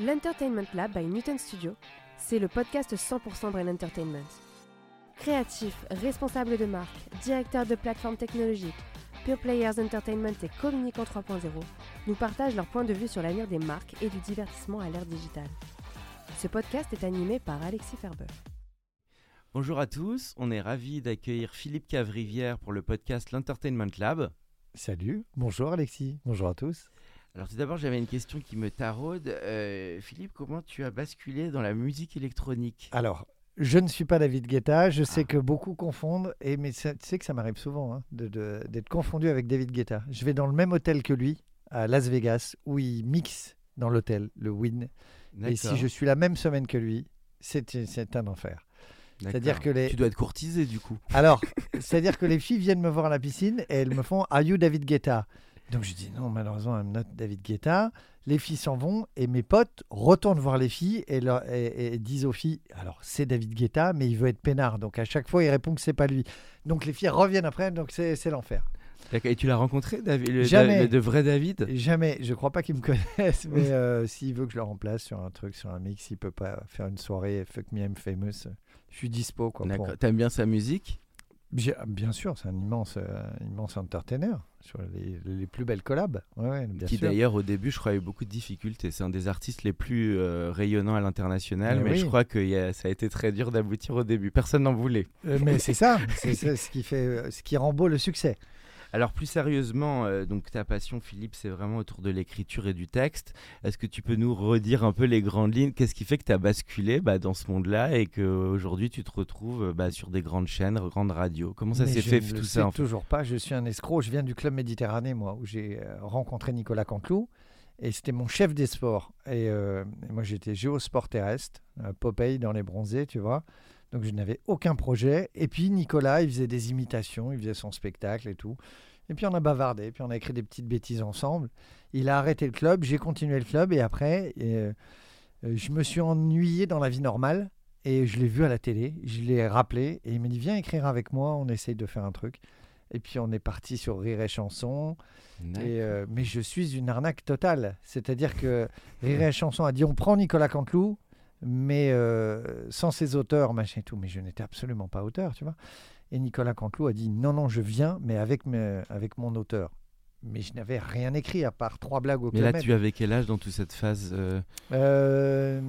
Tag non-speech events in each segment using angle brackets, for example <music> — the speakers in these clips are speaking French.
L'Entertainment Lab by Newton Studio, c'est le podcast 100% Brain Entertainment. Créatifs, responsables de marque, directeurs de plateformes technologiques, Pure Players Entertainment et Communicant 3.0 nous partagent leur point de vue sur l'avenir des marques et du divertissement à l'ère digitale. Ce podcast est animé par Alexis Ferber. Bonjour à tous, on est ravis d'accueillir Philippe Cavrivière pour le podcast L'Entertainment Lab. Salut, bonjour Alexis, bonjour à tous. Alors tout d'abord, j'avais une question qui me taraude. Euh, Philippe, comment tu as basculé dans la musique électronique? Alors, je ne suis pas David Guetta, je sais que beaucoup confondent, et, mais ça- tu sais que ça m'arrive souvent hein, de- de- d'être confondu avec David Guetta. Je vais dans le même hôtel que lui, à Las Vegas, où il mixe dans l'hôtel, le Win. Et si je suis la même semaine que lui, c'est c'est un enfer. c'est-à-dire que les- Tu dois être courtisé du coup. Alors, <laughs> c'est-à-dire que les filles viennent me voir à la piscine et elles me font Are you David Guetta? Donc je dis non, malheureusement, I'm not David Guetta. Les filles s'en vont et mes potes retournent voir les filles et, leur- et- et disent aux filles Alors, c'est David Guetta, mais il veut être peinard. Donc à chaque fois, il répond que c'est pas lui. Donc les filles reviennent après, donc c'est l'enfer. Et tu l'as rencontré, David, le, Jamais. le- de vrai David? Jamais, je crois pas qu'ils me <laughs> connaissent, mais euh, s'il veut que je le remplace sur un truc, sur un mix, il peut pas faire une soirée Fuck Me I'm Famous. Je suis dispo. Pour- D'accord. T'aimes bien sa musique? Bien, bien sûr, c'est un immense, euh, immense entertainer sur les, les plus belles collabs. Ouais, ouais, bien Qui d'ailleurs au début, je crois, a eu beaucoup de difficultés. C'est un des artistes les plus euh, rayonnants à l'international, Mais mais je crois que y a- ça a été très dur d'aboutir au début. Personne n'en voulait. Euh, mais <laughs> c'est ça, c'est ce qui fait, euh, ce qui rend beau le succès. Alors plus sérieusement, euh, donc ta passion, Philippe, c'est vraiment autour de l'écriture et du texte. Est-ce que tu peux nous redire un peu les grandes lignes? Qu'est-ce qui fait que tu as basculé bah, dans ce monde-là et qu'aujourd'hui tu te retrouves bah, sur des grandes chaînes, grandes radios? Comment ça s'est fait tout le ça sais en fait? toujours pas. Je suis un escroc. Je viens du club Méditerranée, moi, où j'ai euh, rencontré Nicolas Canteloup. Et c'était mon chef des sports. Et, euh, moi, j'étais géosport terrestre, Popeye dans les bronzés, tu vois. Donc, je n'avais aucun projet. Et puis, Nicolas, il faisait des imitations, il faisait son spectacle et tout. Et puis, on a bavardé, puis on a écrit des petites bêtises ensemble. Il a arrêté le club, j'ai continué le club. Et après, euh, je me suis ennuyé dans la vie normale. Et je l'ai vu à la télé, je l'ai rappelé. Et il m'a dit Viens écrire avec moi, on essaye de faire un truc. Et puis, on est parti sur Rire et Chanson. Et, euh, mais je suis une arnaque totale. C'est-à-dire que Rire et Chanson a dit on prend Nicolas Canteloup, mais euh, sans ses auteurs, machin et tout. Mais je n'étais absolument pas auteur, tu vois. Et Nicolas Canteloup a dit non, non, je viens, mais avec, mes- avec mon auteur. Mais je n'avais rien écrit à part trois blagues au Mais là, Club tu avais quel âge dans toute cette phase euh,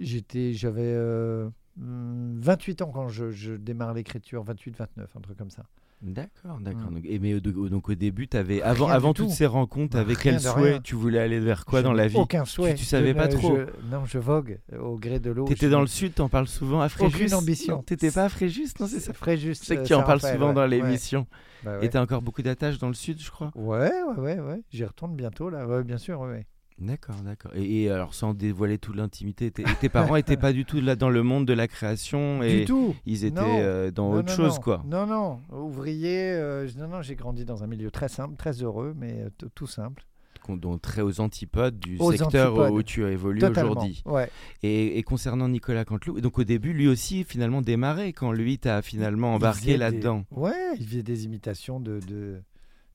j'étais, j'avais euh, hum, 28 ans quand je, je démarre l'écriture, 28, 29, un truc comme ça. D'accord, d'accord. Mm. Donc, et mais au, au- donc au début, avais, avant, tout. toutes ces rencontres, Bah, avec quel souhait rien. tu voulais aller vers quoi Je dans la vie? Aucun souhait. tu savais Je pas trop. je- non, je vogue au gré de l'eau. T'étais dans le sud, t'en parles souvent à Fréjus? Aucune ambition. T'étais pas à Fréjus, non c'est ça? Fréjus. Sais que euh, tu en parles souvent dans l'émission. Ouais, bah Et ouais. t'as encore beaucoup d'attaches dans le sud, je crois? Ouais, ouais, ouais, ouais. J'y retourne bientôt là. Ouais, bien sûr, ouais. D'accord, d'accord. Et, et alors, sans dévoiler toute l'intimité, tes, tes parents étaient pas du tout là dans le monde de la création et Du tout. ils étaient euh, dans Non, autre non, chose, non. quoi. Non, non. Ouvrier. euh, non, non. J'ai grandi dans un milieu très simple, très heureux, mais euh, tout simple. Donc très aux antipodes du Aux secteur antipodes. où tu as évolué aujourd'hui. Ouais. Et, et concernant Nicolas Canteloup, donc au début, lui aussi finalement démarré quand lui t'a finalement embarqué faisait des- là-dedans. Ouais, il faisait des imitations de, de,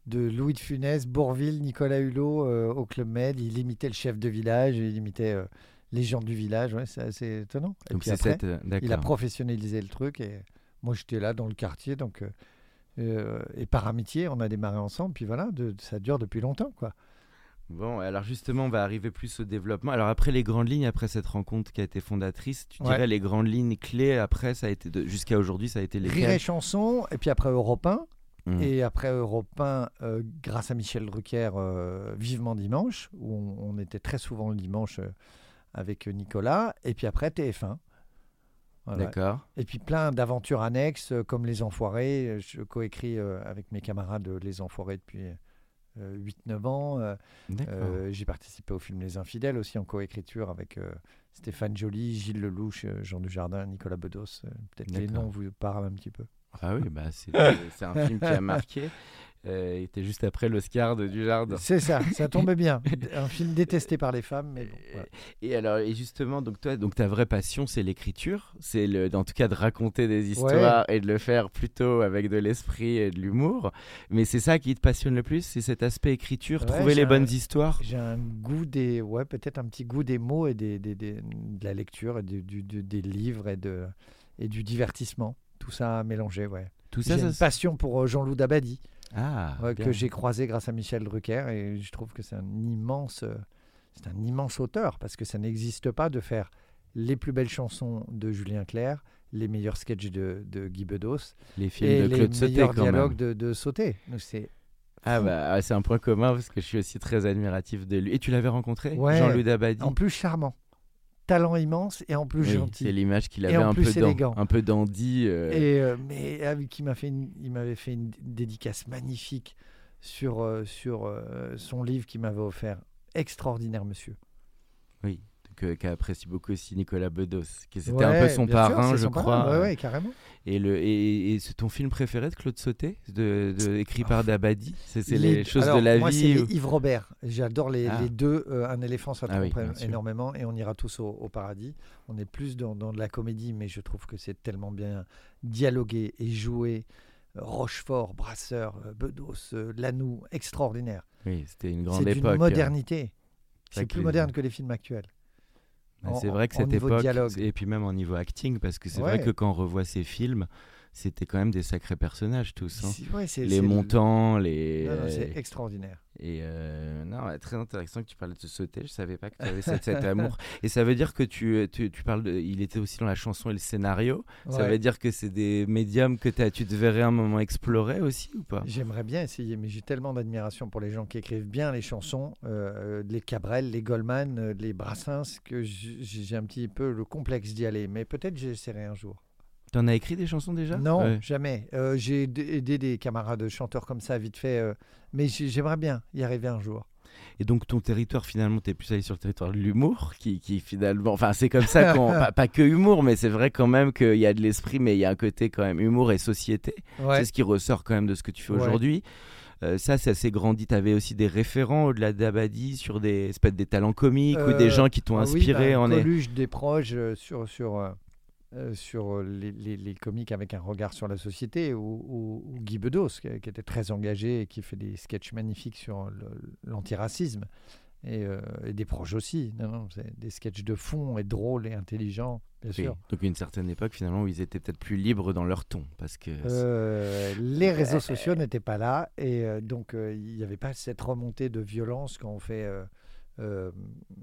de Louis de Funès, Bourville, Nicolas Hulot euh, au Club Med. Il imitait le chef de village, il imitait euh, les gens du village. Ouais, c'est assez étonnant. Et Donc puis après, cette, euh, il a professionnalisé le truc et moi j'étais là dans le quartier donc euh, et par amitié on a démarré ensemble puis voilà de- ça dure depuis longtemps quoi. Bon, alors justement, on va arriver plus au développement. Alors après les grandes lignes, après cette rencontre qui a été fondatrice, tu Ouais. dirais les grandes lignes clés après, ça a été de- jusqu'à aujourd'hui, ça a été les Rire et chanson et puis après Europe 1 Mmh. et après Europe 1 euh, grâce à Michel Drucker euh, vivement dimanche où on, on était très souvent le dimanche euh, avec Nicolas et puis après TF1. Voilà. D'accord. Et puis plein d'aventures annexes comme Les Enfoirés. Je coécris avec mes camarades Les Enfoirés depuis 8-9 ans. D'accord. J'ai participé au film Les Infidèles aussi en coécriture avec Stéphane Joly, Gilles Lelouch, Jean Dujardin, Nicolas Bedos. Peut-être les noms vous parlent un petit peu. Ah oui, bah <laughs> c'est un film qui a marqué. Euh, il était juste après l'Oscar de Dujardin. C'est ça, ça tombait bien. <laughs> Un film détesté par les femmes, mais bon, voilà. Et alors, et justement, donc toi, donc ta vraie passion, c'est l'écriture, c'est le, en tout cas de raconter des histoires et de le faire plutôt avec de l'esprit et de l'humour. Mais c'est ça qui te passionne le plus, c'est cet aspect écriture, Ouais, trouver les bonnes histoires? J'ai un goût des, ouais, peut-être un petit goût des mots et des, des- des- de la lecture et du- du- des livres et de et du divertissement. Tout ça mélangé, ouais. Tout J'ai ça, ça une passion pour euh, Jean-Loup Dabadi. ah, que j'ai croisé grâce à Michel Drucker et je trouve que c'est un immense euh, c'est un immense auteur parce que ça n'existe pas de faire les plus belles chansons de Julien Clerc, les meilleurs sketchs de, de Guy Bedos les films et de les Claude Sauté meilleurs quand dialogues même. de, de Sauté. Donc c'est Ah bah ah, c'est un point commun parce que je suis aussi très admiratif de lui. Et tu l'avais rencontré, Ouais. Jean-Louis Dabadi? en plus charmant, talent immense et en plus Oui, gentil. c'est l'image qu'il avait un peu, élégant. un peu dandy. euh, Et euh, mais ah oui, qui m'a fait une- il m'avait fait une dédicace magnifique sur euh, sur son livre qu'il m'avait offert. Extraordinaire monsieur. Oui, qu'a apprécié beaucoup aussi Nicolas Bedos, qui c'était un peu son sûr, parrain, je son crois. parrain, Ouais, ouais, carrément. Et, le, et, et c'est ton film préféré de Claude Sauté, de, de- écrit par Dabadi? C'est c'est les, choses alors, de la moi, vie c'est ou- les Yves Robert. J'adore les, Ah. les deux. euh, un éléphant, ça Ah oui, énormément et on ira tous au, au paradis. On est plus dans, dans de la comédie, mais je trouve que c'est tellement bien dialogué et joué. Rochefort, Brasseur, euh, Bedos, euh, Lanoux, extraordinaire. Oui, c'était une grande C'est époque. hein. modernité. C'est C'est plus moderne que les films actuels. C'est vrai que cette époque, dialogue. et puis même en niveau acting, parce que c'est vrai que quand on revoit ces films, c'était quand même des sacrés personnages tous. hein. Ouais, Les montants, les... C'est extraordinaire. Et euh, non, ouais, très intéressant que tu parlais de sauter. Je savais pas que tu avais cet, cet amour. Et ça veut dire que tu, tu, tu parles. De, il était aussi dans la chanson et le scénario. Ça veut dire que c'est des médiums que t'as- tu te verrais un moment explorer aussi ou pas? J'aimerais bien essayer, mais j'ai tellement d'admiration pour les gens qui écrivent bien les chansons, euh, les Cabrel, les Goldman, euh, les Brassens, que j'ai un petit peu le complexe d'y aller. Mais peut-être j'essaierai un jour. T'en as écrit des chansons déjà? Non, Ouais. jamais. Euh, j'ai aidé des camarades chanteurs comme ça vite fait, euh, mais j'ai- j'aimerais bien y arriver un jour. Et donc ton territoire finalement, t'es plus allé sur le territoire de l'humour, qui, qui finalement, enfin c'est comme ça qu'on, <laughs> pas, pas que humour, mais c'est vrai quand même qu'il y a de l'esprit, mais il y a un côté quand même humour et société. Ouais. C'est ce qui ressort quand même de ce que tu fais Ouais. aujourd'hui. Euh, ça, c'est assez grandi. Tu avais aussi des référents au-delà d'Abadi sur des, peut-être des talents comiques ou des gens qui t'ont Ah oui, inspiré bah, en est. Coluche, des proches euh, sur, sur, euh, sur euh, les, les- les comiques avec un regard sur la société, ou, ou- ou Guy Bedos, qui, qui était très engagé et qui fait des sketchs magnifiques sur l'antiracisme. Et, euh, et des proches aussi. Non, non, des sketchs de fond et drôles et intelligents, bien Oui. sûr. Donc une certaine époque finalement où ils étaient peut-être plus libres dans leur ton parce que Euh, les réseaux sociaux n'étaient pas là et donc il n'y avait pas cette remontée de violence quand on fait euh,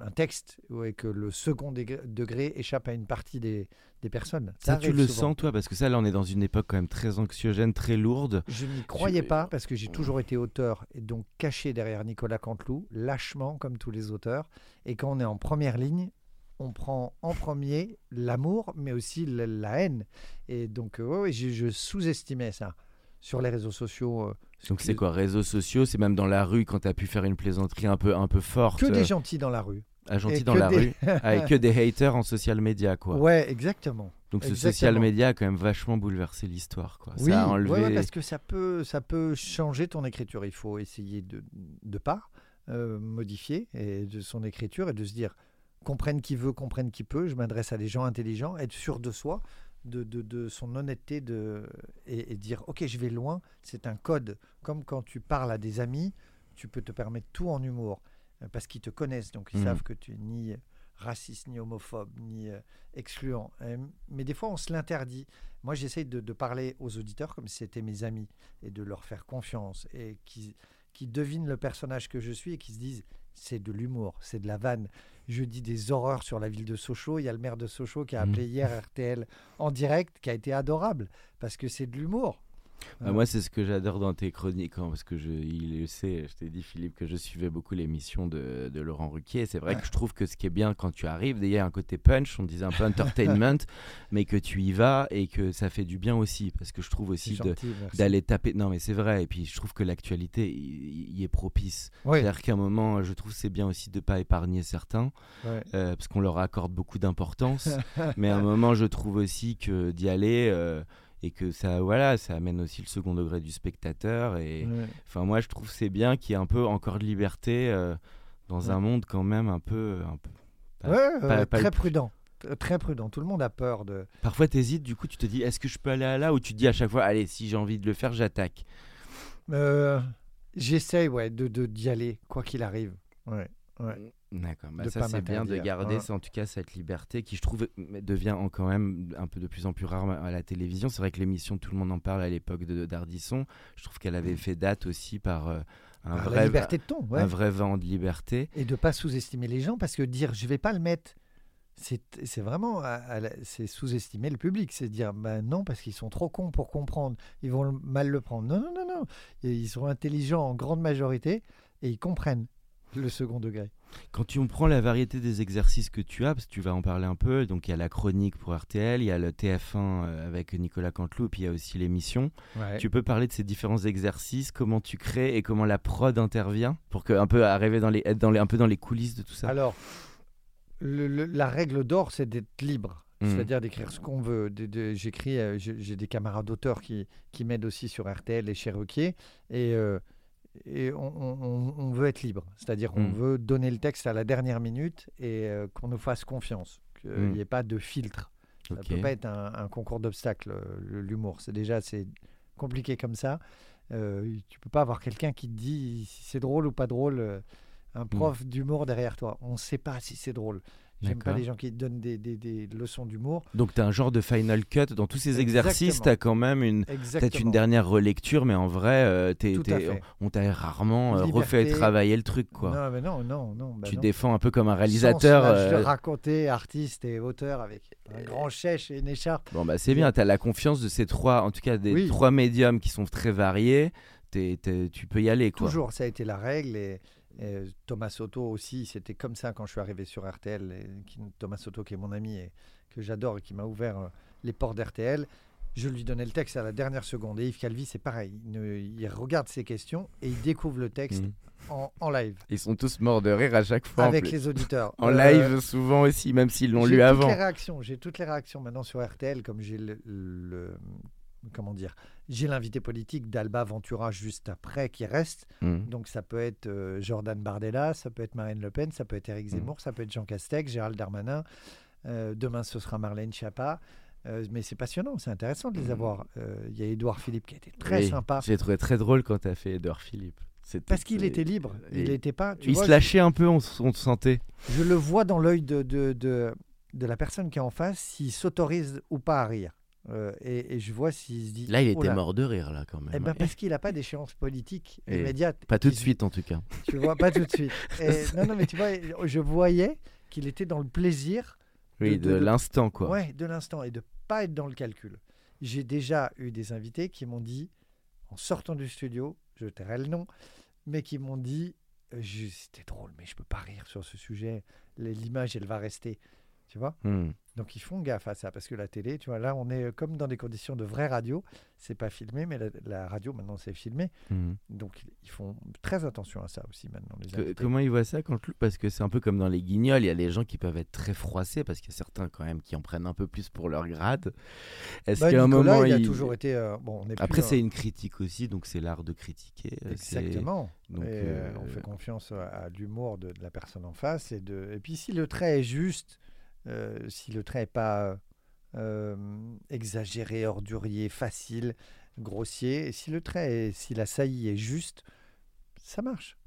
un texte où- et que le second degré, degré échappe à une partie des, des personnes. ça, tu le souvent. sens toi? Parce que ça là on est dans une époque quand même très anxiogène, très lourde. Je n'y croyais pas parce que j'ai toujours été auteur et donc caché derrière Nicolas Canteloup, lâchement comme tous les auteurs. Et quand on est en première ligne, on prend en premier l'amour, mais aussi la, haine. Et donc, euh, ouais, ouais, je, je sous-estimais ça sur les réseaux sociaux. euh, Donc c'est quoi réseaux sociaux C'est même dans la rue quand tu as pu faire une plaisanterie un peu un peu forte. Que des gentils dans la rue. ah, gentil et dans la des- rue avec que des haters en social media quoi. Ouais, exactement. Donc ce exactement. social media a quand même vachement bouleversé l'histoire quoi. Oui, ça a enlevé ouais, ouais, parce que ça peut, ça peut changer ton écriture. Il faut essayer de, de pas euh, modifier et de son écriture et de se dire comprenne qui veut, comprenne qui peut. Je m'adresse à des gens intelligents, être sûr de soi, de, de, de son honnêteté de, et, et dire ok, je vais loin. C'est un code. Comme quand tu parles à des amis, tu peux te permettre tout en humour euh, parce qu'ils te connaissent, donc ils Mhm. savent que tu es ni raciste, ni homophobe, ni euh, excluant. Euh, mais des fois, on se l'interdit. Moi, j'essaye de, de parler aux auditeurs comme si c'était mes amis et de leur faire confiance et qui, qui devinent le personnage que je suis et qui se disent c'est de l'humour, c'est de la vanne. Je dis des horreurs sur la ville de Sochaux. Il y a le maire de Sochaux qui a Mhm. appelé hier RTL en direct, qui a été adorable parce que c'est de l'humour. Bah, moi, c'est ce que j'adore dans tes chroniques, hein, parce que je, il le sait, je t'ai dit, Philippe, que je suivais beaucoup l'émission de, de Laurent Ruquier. C'est vrai Ouais. que je trouve que ce qui est bien quand tu arrives, il y a un côté punch, on disait un peu entertainment, <laughs> mais que tu y vas et que ça fait du bien aussi, parce que je trouve aussi d'aller taper. Non, mais c'est vrai, et puis je trouve que l'actualité y, y est propice. Oui, C'est-à-dire qu'à un moment, je trouve que c'est bien aussi de ne pas épargner certains, ouais. euh, parce qu'on leur accorde beaucoup d'importance. <laughs> mais à un moment, je trouve aussi que d'y aller euh, et que ça, voilà, ça amène aussi le second degré du spectateur. Et Ouais. enfin, moi, je trouve que c'est bien qu'il y ait un peu encore de liberté euh, dans Ouais. un monde quand même un peu. Un peu... Pas- Ouais, pas- ouais, pas très le- prudent. Très prudent. Tout le monde a peur de. Parfois, tu hésites, du coup, tu te dis, est-ce que je peux aller à là Ou tu te dis à chaque fois, allez, si j'ai envie de le faire, j'attaque. Euh, J'essaye, ouais, de de- d'y aller, quoi qu'il arrive. Ouais. Ouais. D'accord, bah ça c'est bien de garder hein. ça, en tout cas cette liberté qui je trouve devient en- quand même un peu de plus en plus rare à la télévision. C'est vrai que l'émission Tout le monde en parle à l'époque de d'Ardisson, je trouve qu'elle avait fait date aussi par euh, un, Par vrai, liberté de ton, ouais. un vrai vent de liberté. Et de pas sous-estimer les gens, parce que dire je vais pas le mettre, c'est vraiment c'est sous-estimer le public. C'est dire ben non, parce qu'ils sont trop cons pour comprendre. Ils vont mal le prendre. Non, non, non, non. Ils sont intelligents en grande majorité et ils comprennent <laughs> le second degré. Quand tu prends la variété des exercices que tu as, parce que tu vas en parler un peu, donc il y a la chronique pour RTL, il y a le TF1 euh, avec Nicolas Canteloup, puis il y a aussi l'émission. Tu peux parler de ces différents exercices, comment tu crées et comment la prod intervient pour que un peu arriver dans les être dans les un peu dans les coulisses de tout ça. Alors, le- le- la règle d'or, c'est d'être libre. Mhm. C'est-à-dire d'écrire ce qu'on veut. De- de- J'écris, euh, j'ai j'ai des camarades d'auteurs qui, qui m'aident aussi sur RTL et chez Ruquier. Et, euh, et on, on- on- on veut être libre. C'est-à-dire qu'on Mhm. veut donner le texte à la dernière minute et euh, qu'on nous fasse confiance. Qu'il n'y Mhm. ait pas de filtre. Ça ne peut pas être un, un concours d'obstacles, euh, l'humour. C'est déjà c'est compliqué comme ça. Euh, tu peux pas avoir quelqu'un qui te dit si c'est drôle ou pas drôle. euh, un prof d'humour derrière toi. On ne sait pas si c'est drôle. J'aime pas les gens qui te donnent des, des- des leçons d'humour. Donc tu as un genre de final cut dans tous ces exercices, tu as quand même une peut-être une dernière relecture mais en vrai euh, t'es- on t'a rarement euh, refait travailler le truc quoi. Non, mais non, non, non. bah tu non. défends un peu comme un Sans réalisateur. Je euh, le racontais, artiste et auteur avec un grand chèche et une écharpe. Bon bah c'est bien, tu as la confiance de ces trois en tout cas des Oui. trois médiums qui sont très variés, t'es- tu peux y aller quoi. Toujours, ça a été la règle. Et, et Thomas Soto aussi, c'était comme ça quand je suis arrivé sur RTL. et qui- Thomas Soto, qui est mon ami et que j'adore et qui m'a ouvert euh, les portes d'RTL. Je lui donnais le texte à la dernière seconde. Et Yves Calvi, c'est pareil. Il, ne- il regarde ses questions et il découvre le texte Mhm. en, en live Ils sont tous morts de rire à chaque fois. avec les auditeurs. En Euh, live souvent aussi, même s'ils l'ont lu avant. J'ai toutes les réactions maintenant sur RTL, comme j'ai le, le- comment dire, j'ai l'invité politique d'Alba Ventura juste après qui reste. Mm. Donc ça peut être euh, Jordan Bardella, ça peut être Marine Le Pen, ça peut être Mm. Éric Zemmour, ça peut être Jean Castex, Gérald Darmanin. Euh, demain ce sera Marlène Schiappa. Euh, mais c'est passionnant, c'est intéressant de les avoir. Euh, Il y a Édouard Philippe qui a été très Mm. Oui, sympa J'ai trouvé très drôle quand tu as fait Edouard Philippe. Parce qu'il était libre. Il n'était pas. tu Il vois, se lâchait un peu, on, on sentait. je le vois dans l'œil de, de, de, de la personne qui est en face s'il s'autorise ou pas à rire. Euh, et, et je vois s'il se dit. Là, il Oh était là. mort de rire, là, quand même. Eh ben, parce qu'il n'a pas d'échéance politique Et immédiate. Pas tout de suite, en tout cas. <laughs> Tu vois, pas tout de suite. <laughs> Et- non, non, mais tu vois, je voyais qu'il était dans le plaisir Oui, de- de, de- l'instant, quoi. ouais, de l'instant et de pas être dans le calcul. J'ai déjà eu des invités qui m'ont dit, en sortant du studio, je tairai le nom, mais qui m'ont dit, euh, c'était drôle, mais je peux pas rire sur ce sujet. L'image, elle va rester. Tu vois Hmm. Donc ils font gaffe à ça parce que la télé, tu vois, là on est euh, comme dans des conditions de vraie radio. C'est pas filmé, mais la, la radio maintenant c'est filmé. Hmm. Donc ils font très attention à ça aussi maintenant. Les Que- comment il voit ça quand Parce que c'est un peu comme dans les guignols, il y a des gens qui peuvent être très froissés parce qu'il y a certains quand même qui en prennent un peu plus pour leur grade. Est-ce Bah, qu'à un moment il a il- toujours été. euh, bon, on est Après, c'est euh, une critique aussi, donc c'est l'art de critiquer. euh, Exactement. donc, et, euh, On fait confiance à, à l'humour de, de la personne en face. Et, de... et puis si le trait est juste, euh, si le trait n'est pas euh, exagéré, ordurier, facile, grossier, et si le trait, est, si la saillie est juste, ça marche.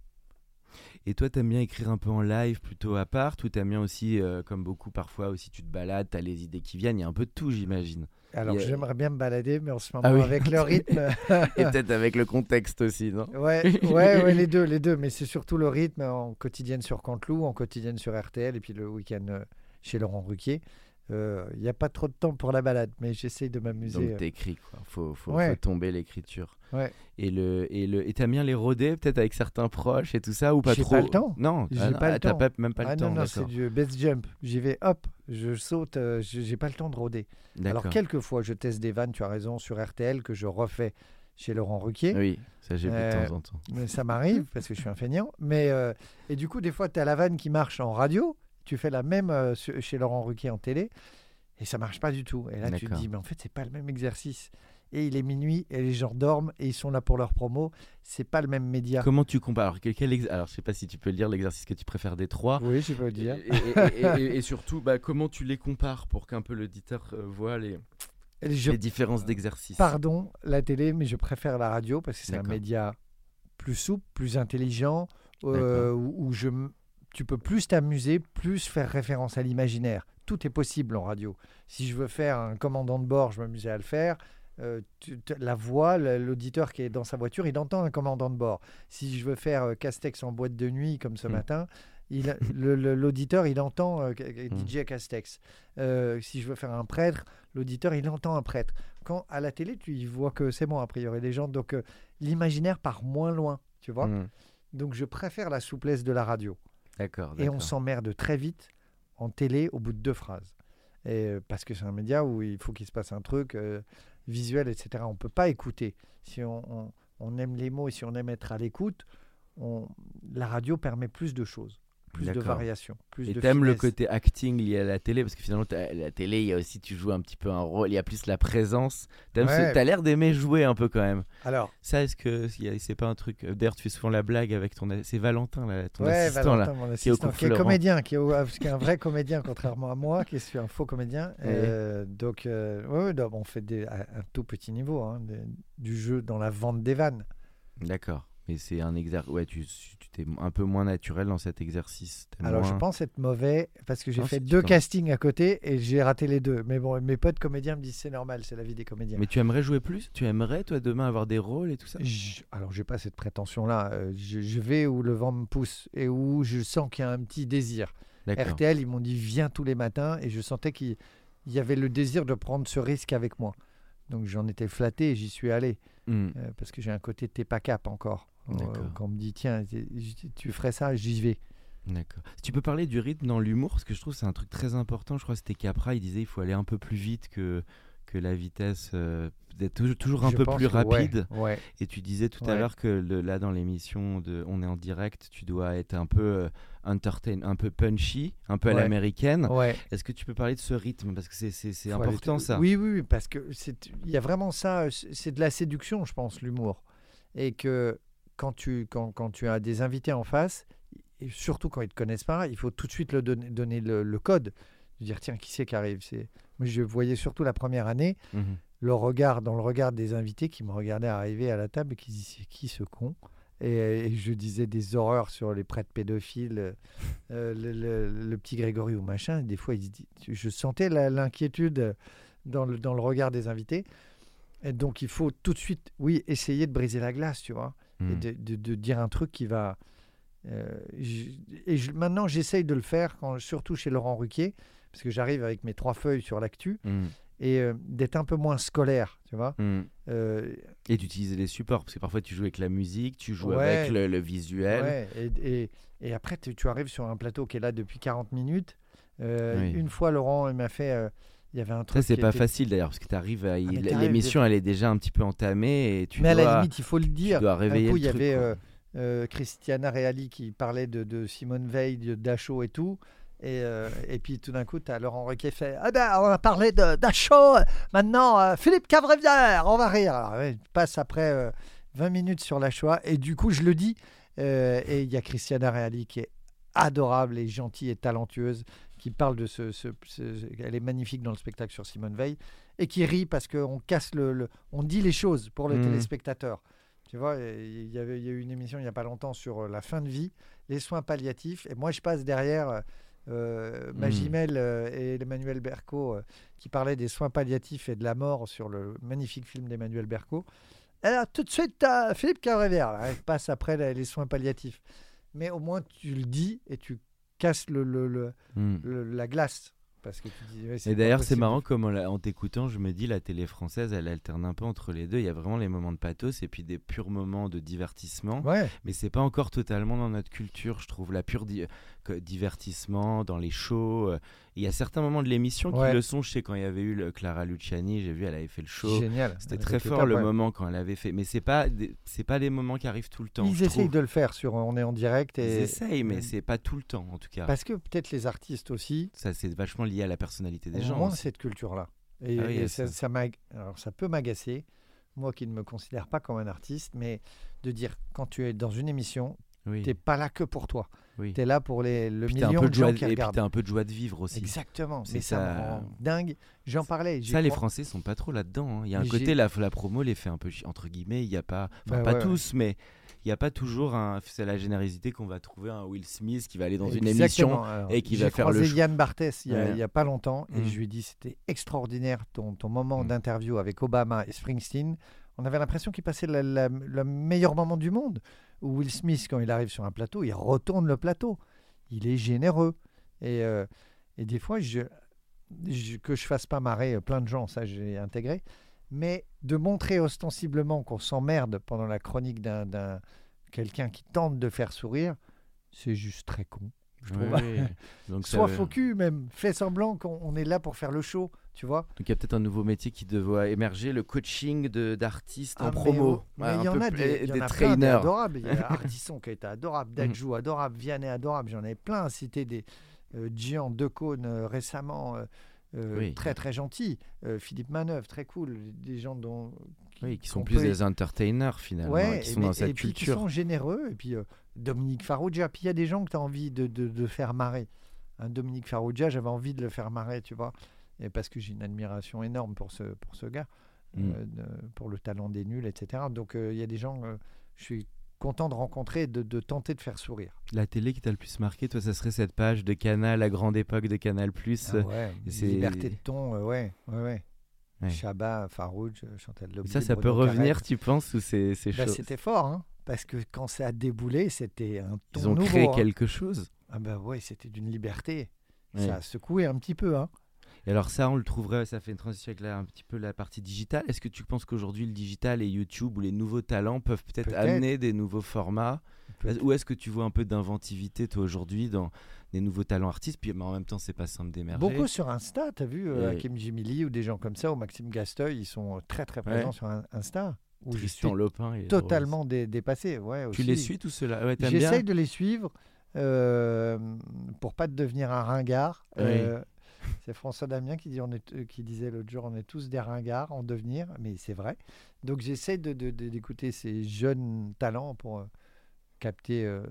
Et toi, t'aimes bien écrire un peu en live, plutôt à part, ou t'aimes bien aussi, euh, comme beaucoup parfois aussi, tu te balades, t'as les idées qui viennent, il y a un peu de tout, j'imagine. Alors a- j'aimerais bien me balader, mais en ce moment, Ah oui. avec le <laughs> rythme. <laughs> Et peut-être avec le contexte aussi, non? Ouais, ouais, <laughs> ouais, les deux, les deux. Mais c'est surtout le rythme en quotidienne sur Canteloup, en quotidienne sur RTL, et puis le week-end chez Laurent Ruquier. euh, il n'y a pas trop de temps pour la balade, mais j'essaye de m'amuser. Donc t'écris quoi. Faut, faut, Ouais. faut tomber l'écriture. Ouais. Et le et le et t'aimes bien les rodés peut-être avec certains proches et tout ça ou pas J'ai trop? pas le temps. Non, J'ai ah, pas le ah, temps. pas- même pas ah le temps. non, non, c'est du best jump. J'y vais, hop, je saute, euh, je- j'ai pas le temps de rôder. Alors, quelquefois, je teste des vannes, tu as raison, sur RTL que je refais chez Laurent Ruquier. Oui, ça j'ai vu de Euh, temps en temps. Mais ça m'arrive parce que je suis un feignant. Mais, euh, et du coup, des fois, tu as la vanne qui marche en radio, tu fais la même euh, chez Laurent Ruquier en télé, et ça marche pas du tout. Et là, tu te dis, mais en fait, c'est pas le même exercice. Et il est minuit, et les gens dorment, et ils sont là pour leur promo. C'est pas le même média. Comment tu compares Alors, quel, quel ex- Alors, je sais pas si tu peux lire l'exercice que tu préfères des trois. Oui, je peux le dire. Et, et- et- et- et surtout, bah, comment tu les compares pour qu'un peu l'auditeur euh, voit les, je les différences d'exercice? Pardon, la télé, mais je préfère la radio parce que c'est un média plus souple, plus intelligent, euh, où, où je, tu peux plus t'amuser, plus faire référence à l'imaginaire. Tout est possible en radio. Si je veux faire un commandant de bord, je m'amusais à le faire. Euh, tu- la voix, l'auditeur qui est dans sa voiture, il entend un commandant de bord. Si je veux faire euh, Castex en boîte de nuit comme ce Mm. matin, <laughs> l'auditeur, il entend euh, Hmm. DJ Castex. Si je veux faire un prêtre, l'auditeur, il entend un prêtre. Quand à la télé, tu y vois que c'est bon, a priori, les gens. Donc l'imaginaire part moins loin, tu vois. Hmm, Donc je préfère la souplesse de la radio. D'accord. Et on s'emmerde très vite en télé au bout de deux phrases. Et, euh, parce que c'est un média où il faut qu'il se passe un truc euh, visuel, etc. On ne peut pas écouter. Si on, on- on aime les mots et si on aime être à l'écoute, la radio permet plus de choses, plus de variations, plus Et t'aimes le côté acting lié à la télé? Parce que finalement t'as- la télé il y a aussi tu joues un petit peu un rôle il y a plus la présence. Ce- Ouais. t'as l'air d'aimer jouer un peu quand même. Alors, ça est-ce que il y a- c'est pas un truc euh, d'ailleurs tu fais souvent la blague avec ton c'est Valentin là, ton ouais, assistant Valentin, là mon qui est au qui est comédien, qui est, au- qui est un vrai comédien, contrairement à moi, qui suis un faux comédien. Euh, donc, euh, ouais, ouais, donc, on fait des, à un tout petit niveau hein, des- du jeu dans la vente des vannes. d'accord mais c'est un exercice ouais tu tu t'es un peu moins naturel dans cet exercice Alors, je pense être mauvais parce que j'ai fait deux castings à côté et j'ai raté les deux. Mais bon, mes potes comédiens me disent c'est normal, c'est la vie des comédiens. mais tu aimerais jouer plus? Tu aimerais toi demain avoir des rôles et tout ça? Je- alors, j'ai pas cette prétention-là. Euh, je, je vais où le vent me pousse et où je sens qu'il y a un petit désir. RTL, ils m'ont dit viens tous les matins et je sentais qu'il il y avait le désir de prendre ce risque avec moi. Donc j'en étais flatté et j'y suis allé Hmm. euh, parce que j'ai un côté t'es pas cap encore. Euh, quand on me dit tiens, tu ferais ça, j'y vais. D'accord. Si tu peux parler du rythme dans l'humour, parce que je trouve que c'est un truc très important. Je crois que c'était Capra, il disait il faut aller un peu plus vite que, que la vitesse, euh, d'être toujours, toujours un Je peu plus ouais, rapide. Ouais, Et tu disais tout à l'heure que le- là, dans l'émission de On est en direct, tu dois être un peu euh, entertain, un peu punchy, un peu à l'américaine. Est-ce que tu peux parler de ce rythme? Parce que c'est- important ça. Oui, oui, oui, parce que c'est il y a vraiment ça. c'est- C'est de la séduction, je pense, l'humour, et que quand tu quand, quand tu as des invités en face, et surtout quand ils te connaissent pas, il faut tout de suite le donner, donner le, le code, de dire tiens qui c'est qui arrive? Moi je voyais surtout la première année Mhm. le regard dans le regard des invités qui me regardaient arriver à la table et qui disaient c'est qui ce con? Et, et je disais des horreurs sur les prêtres pédophiles, euh, le, le- le petit Grégory ou machin. Des fois, il je sentais l'inquiétude dans le, dans le regard des invités. Et donc, il faut tout de suite, oui, essayer de briser la glace, tu vois, et Mhm. de, de- de dire un truc qui va. euh, et je- maintenant, j'essaye de le faire, quand, surtout chez Laurent Ruquier, parce que j'arrive avec mes trois feuilles sur l'actu, Mhm. et euh, d'être un peu moins scolaire, tu vois. Mhm. Euh, Et d'utiliser les supports, parce que parfois tu joues avec la musique, tu joues Ouais. avec le, le visuel. Ouais, et, et- et après, tu, tu arrives sur un plateau qui est là depuis 40 minutes. Oui. Une fois, Laurent, il m'a fait. Il y avait un truc. Ça, c'est pas était- facile d'ailleurs, parce que tu arrives à. t'arrives L'émission, elle est déjà un petit peu entamée et tu Mais à dois. la limite, il faut le dire. dois Un réveiller coup, le il y avait euh, euh, Christiana Reali qui parlait de, de Simone Veil, de Dachau et tout. Et, euh, et puis tout d'un coup, tu as Laurent qui fait Ah ben, on a parlé de Dachau, maintenant Philippe Cavrevière, on va rire. Alors, ouais, passe après euh, 20 minutes sur la Shoah. Et du coup, je le dis. et il y a Christiana Reali qui est adorable et gentille et talentueuse, qui parle de ce, ce- ce- Elle est magnifique dans le spectacle sur Simone Veil et qui rit parce qu'on casse le, le- On dit les choses pour le Mhm. téléspectateur. Tu vois, il y, avait, il y a eu une émission il n'y a pas longtemps sur euh, la fin de vie, les soins palliatifs. Et moi, je passe derrière euh, euh, Magimel euh, et Emmanuel Berco euh, qui parlaient des soins palliatifs et de la mort sur le magnifique film d'Emmanuel Berco. Là, tout de suite, euh, Philippe Cavrivière, passe après les soins palliatifs. Mais au moins, tu le dis et tu casses le, le- le- le- la glace. Parce que tu dis, ouais, c'est Et d'ailleurs, c'est marrant comme en, t'écoutant, je me dis la télé française, elle alterne un peu entre les deux. Il y a vraiment les moments de pathos et puis des purs moments de divertissement. Ouais, Mais c'est pas encore totalement dans notre culture, je trouve, la pure que- divertissement dans les shows. euh. Il y a certains moments de l'émission Ouais. qui le sont. Je sais quand il y avait eu le Clara Luciani, j'ai vu, elle avait fait le show. génial. C'était très fort le ouais. moment quand elle avait fait. Mais c'est pas c'est pas des moments qui arrivent tout le temps. Ils je essayent de le faire sur On est en direct. Ils Et... essayent, mais euh, c'est pas tout le temps en tout cas. Parce que peut-être les artistes aussi Ça c'est vachement lié à la personnalité des gens. moins aussi. cette culture-là. Et, Ah oui, et ça, ça. ça m'ag- alors ça peut m'agacer, moi qui ne me considère pas comme un artiste, mais de dire quand tu es dans une émission, Oui. tu n'es pas là que pour toi. Oui. Tu es là pour les, le Puis un million peu de gens de- qui et puis regardent. t'as un peu de joie de vivre aussi. Exactement. C'est Mais ça, ça. me rend dingue. J'en parlais. Ça, les crois. Français sont pas trop là-dedans. hein. Il y a un Mais côté, j'ai- la, la promo les fait un peu entre guillemets. Il y a pas, enfin Bah pas ouais, ouais. tous, mais il y a pas toujours un. C'est la générosité qu'on va trouver un Will Smith qui va aller dans une émission. Alors, et qui j'ai va faire le show. Yann Barthès il y a, Ouais. pas longtemps et Mhm. je lui ai dit c'était extraordinaire ton, ton moment Mhm. d'interview avec Obama et Springsteen. On avait l'impression qu'il passait le meilleur moment du monde. Will Smith, quand il arrive sur un plateau, il retourne le plateau. Il est généreux. Et, euh, des fois, que je fasse pas marrer plein de gens, ça j'ai intégré. Mais de montrer ostensiblement qu'on s'emmerde pendant la chronique d'un- quelqu'un qui tente de faire sourire, c'est juste très con. Je trouve. <laughs> Donc Sois veut- cul même, fais semblant qu'on on est là pour faire le show, tu vois. Donc il y a peut-être un nouveau métier qui devrait émerger, le coaching d'artistes Ah, en mais promo. Ouais, il y en a des, il y en des trainers. adorables. Il y a <laughs> Ardisson qui a été adorable, Dadjou adorable, Vianney adorable. J'en ai plein à citer des euh, Gian Decaunes euh, récemment. euh, euh, Oui. très très gentil, Philippe Manœuvre, très cool, des gens dont Oui, qui sont plus peut- des entertainers finalement, ouais, qui et sont mais- dans et cette puis qui culture. sont généreux, et puis euh, Dominique Farrugia, puis il y a des gens que tu as envie de, de- de faire marrer. Un Dominique Farrugia, j'avais envie de le faire marrer, tu vois, et parce que j'ai une admiration énorme pour ce, pour ce gars, Mm. euh, pour le talent des nuls, etc. Donc euh, il y a des gens, je suis content de rencontrer, et de, de tenter de faire sourire. La télé qui t'a le plus marqué, toi, ça serait cette page de Canal, la grande époque de Canal+. Ah ouais, liberté de ton, euh, ouais, ouais, ouais. Ouais. Chabat, Farouj, euh, Chantal Lobby. ça, ça peut Carrel. revenir, tu penses, ou c'est Bah, C'était fort, hein, parce que quand ça a déboulé, c'était un ton Ils ont nouveau. créé hein. quelque chose. Ah bah ouais, c'était d'une liberté. Ouais. Ça a secoué un petit peu. Hein. Et alors ça, on le trouverait, ça fait une transition avec la- un petit peu la partie digitale. Est-ce que tu penses qu'aujourd'hui, le digital et YouTube ou les nouveaux talents peuvent peut-être amener des nouveaux formats? Ou est-ce que tu vois un peu d'inventivité, toi, aujourd'hui, dans des nouveaux talents artistes Puis mais en même temps, c'est pas simple d'émerger. Beaucoup sur Insta, t'as vu, euh, Hakim Jimili ou des gens comme ça, ou Maxime Gasteuil, ils sont euh, très très présents Ouais. sur Insta. Où Tristan Lopin. est totalement dé- dépassé. Ouais, aussi. Tu les suis, tout cela Ouais, t'aimes bien? J'essaye de les suivre euh, pour pas devenir un ringard. Oui. Euh, c'est François Damien qui, dit, on est, qui disait l'autre jour on est tous des ringards en devenir, mais c'est vrai. Donc j'essaie de, de- de- d'écouter ces jeunes talents pour capter, euh,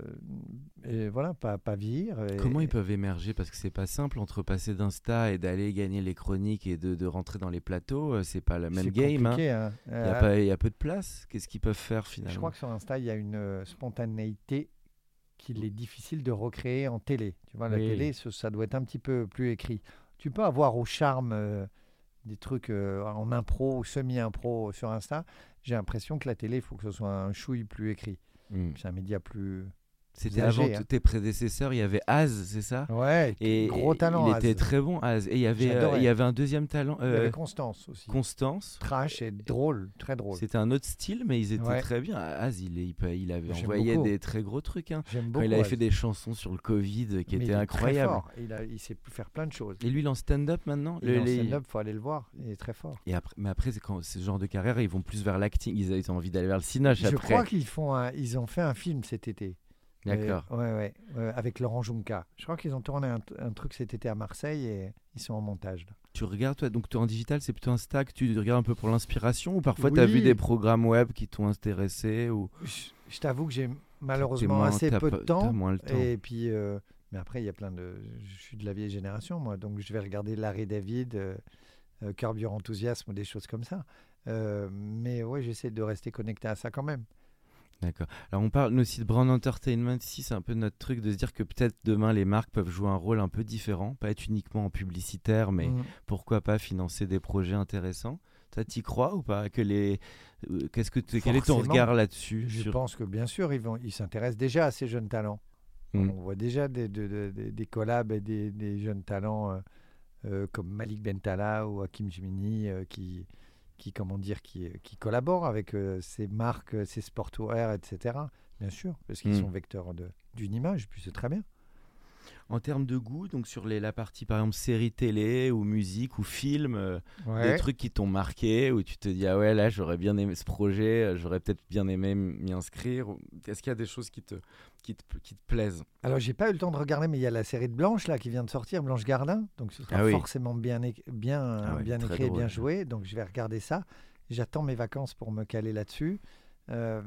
et voilà, pas, pas vieillir. et- Comment ils peuvent émerger? Parce que c'est pas simple entre passer d'Insta et d'aller gagner les chroniques et de, de rentrer dans les plateaux. euh, C'est pas le même game. hein. hein. Il y, a Euh, pas- il y a peu de place. Qu'est-ce qu'ils peuvent faire finalement? Je crois que sur Insta, il y a une spontanéité qu'il est difficile de recréer en télé. Tu vois, la Oui. télé, ce- ça doit être un petit peu plus écrit. Tu peux avoir au charme euh, des trucs euh, en impro ou semi-impro sur Insta. J'ai l'impression que la télé, il faut que ce soit un chouille plus écrit. Hmm. C'est un média plus. C'était avant hein. tes prédécesseurs, il y avait Az, c'est ça? Ouais, Et gros talent. Il Az. était très bon, Az. Et il y avait, euh, il y avait un deuxième talent, Il y euh, avait Constance aussi. Constance. Trash et drôle, très drôle. C'était un autre style, mais ils étaient Ouais. très bien. Az, il, est- il, il avait envoyé beaucoup. des très gros trucs. hein. J'aime Quand beaucoup. il avait Az. fait des chansons sur le Covid qui Mais étaient il est très incroyables. fort. Il, a- il sait faire plein de choses. Et lui, il est en stand-up maintenant? Il Le- est en les- stand-up, faut aller le voir. Il est très fort. Et après, mais après, c'est quand ce genre de carrière, ils vont plus vers l'acting. Ils, ils ont envie d'aller vers le cinoche Je après. crois qu'ils font un- ils ont fait un film cet été. D'accord. Ouais, ouais, ouais, avec Laurent Junca. Je crois qu'ils ont tourné un, un truc cet été à Marseille et ils sont en montage. là. Tu regardes, toi, donc toi en digital, c'est plutôt un stack, tu regardes un peu pour l'inspiration ou parfois tu as vu Oui. des programmes web qui t'ont intéressé ou Je, je t'avoue que j'ai malheureusement moins- assez peu de temps. moins le temps. Et puis, euh, mais après, il y a plein de. Je suis de la vieille génération, moi, donc je vais regarder Larry David, euh, euh, Curb Your Enthusiasm ou des choses comme ça. Euh, mais ouais, j'essaie de rester connecté à ça quand même. D'accord. Alors on parle aussi de brand entertainment ici, c'est un peu notre truc de se dire que peut-être demain les marques peuvent jouer un rôle un peu différent, pas être uniquement en publicitaire, mais Mm. pourquoi pas financer des projets intéressants. Toi, t'y crois ou pas que les euh, qu'est-ce que tu- quel est ton regard là-dessus Je sur- pense que bien sûr, ils, vont, ils s'intéressent déjà à ces jeunes talents. Mm. On voit déjà des, de- de- des- des collabs et des, des jeunes talents euh, euh, comme Malik Bentala ou Hakim Jimini euh, qui, qui, comment dire, qui, qui collaborent avec euh, ces marques, euh, ces sportwear, etc. Bien sûr, parce qu'ils Mm. sont vecteurs d'une image, puis c'est très bien. En termes de goût, donc sur les, la partie par exemple série télé ou musique ou film, euh, des trucs qui t'ont marqué, où tu te dis ah ouais là j'aurais bien aimé ce projet, euh, j'aurais peut-être bien aimé m'y inscrire. Est-ce qu'il y a des choses qui te, qui te, qui te plaisent? Alors, j'ai pas eu le temps de regarder, mais il y a la série de Blanche là qui vient de sortir, Blanche Gardin. Donc, ce sera Ah oui. forcément bien, bien, Ah bien écrit et bien joué. Donc, je vais regarder ça. J'attends mes vacances pour me caler là-dessus. Euh,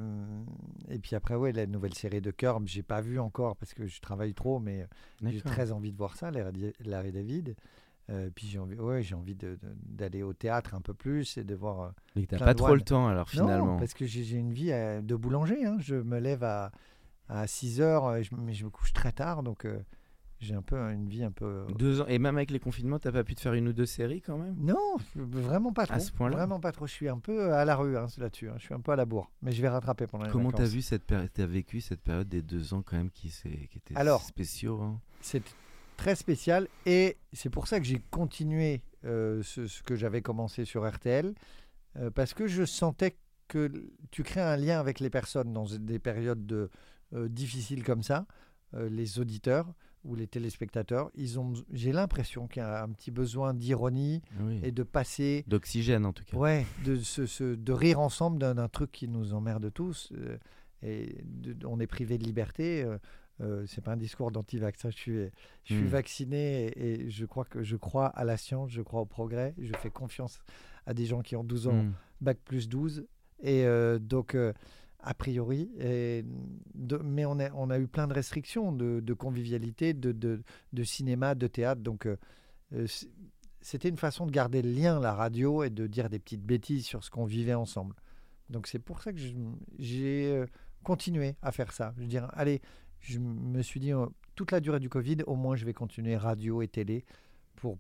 et puis après, ouais, la nouvelle série de Curb, j'ai pas vu encore parce que je travaille trop, mais j'ai très envie de voir ça, Larry David. Euh, puis j'ai envie, ouais, j'ai envie d'aller au théâtre un peu plus et de voir. euh, Mais t'as pas trop le temps alors finalement. Non, parce que j'ai une vie de boulanger. hein. Je me lève à, à 6 heures, je- mais je me couche très tard, donc euh, j'ai un peu une vie un peu. euh, Deux ans et même avec les confinements, t'as pas pu te faire une ou deux séries quand même? Non, vraiment pas trop. À ce point-là? Vraiment pas trop. Je suis un peu à la rue hein, là-dessus. hein. Je suis un peu à la bourre, mais je vais rattraper pendant les Comment t'as vu cette période T'as vécu cette période des deux ans quand même qui, s'est- qui étaient Alors, spéciaux. hein? C'est très spécial et c'est pour ça que j'ai continué euh, ce, ce que j'avais commencé sur RTL euh, parce que je sentais que tu crées un lien avec les personnes dans des périodes de, euh, difficiles comme ça. Euh, les auditeurs ou les téléspectateurs, ils ont, j'ai l'impression qu'il y a un petit besoin d'ironie Oui. et de passer D'oxygène en tout cas. Ouais, de, se, se- de rire ensemble d'un truc qui nous emmerde tous. euh, et de- on est privé de liberté. euh, euh, c'est pas un discours d'anti-vax. hein, Je suis, je suis Mm. vacciné et, et je crois que je crois à la science, je crois au progrès. Je fais confiance à des gens qui ont 12 ans, Mm. bac plus 12. Et euh, donc, euh, a priori, mais on a, eu plein de restrictions de, convivialité, de, cinéma, de théâtre. Donc, euh, euh, c'était une façon de garder le lien, la radio, et de dire des petites bêtises sur ce qu'on vivait ensemble. Donc, c'est pour ça que j'ai euh, continué à faire ça. Je veux allez, je me suis dit, euh, toute la durée du Covid, au moins, je vais continuer radio et télé pour,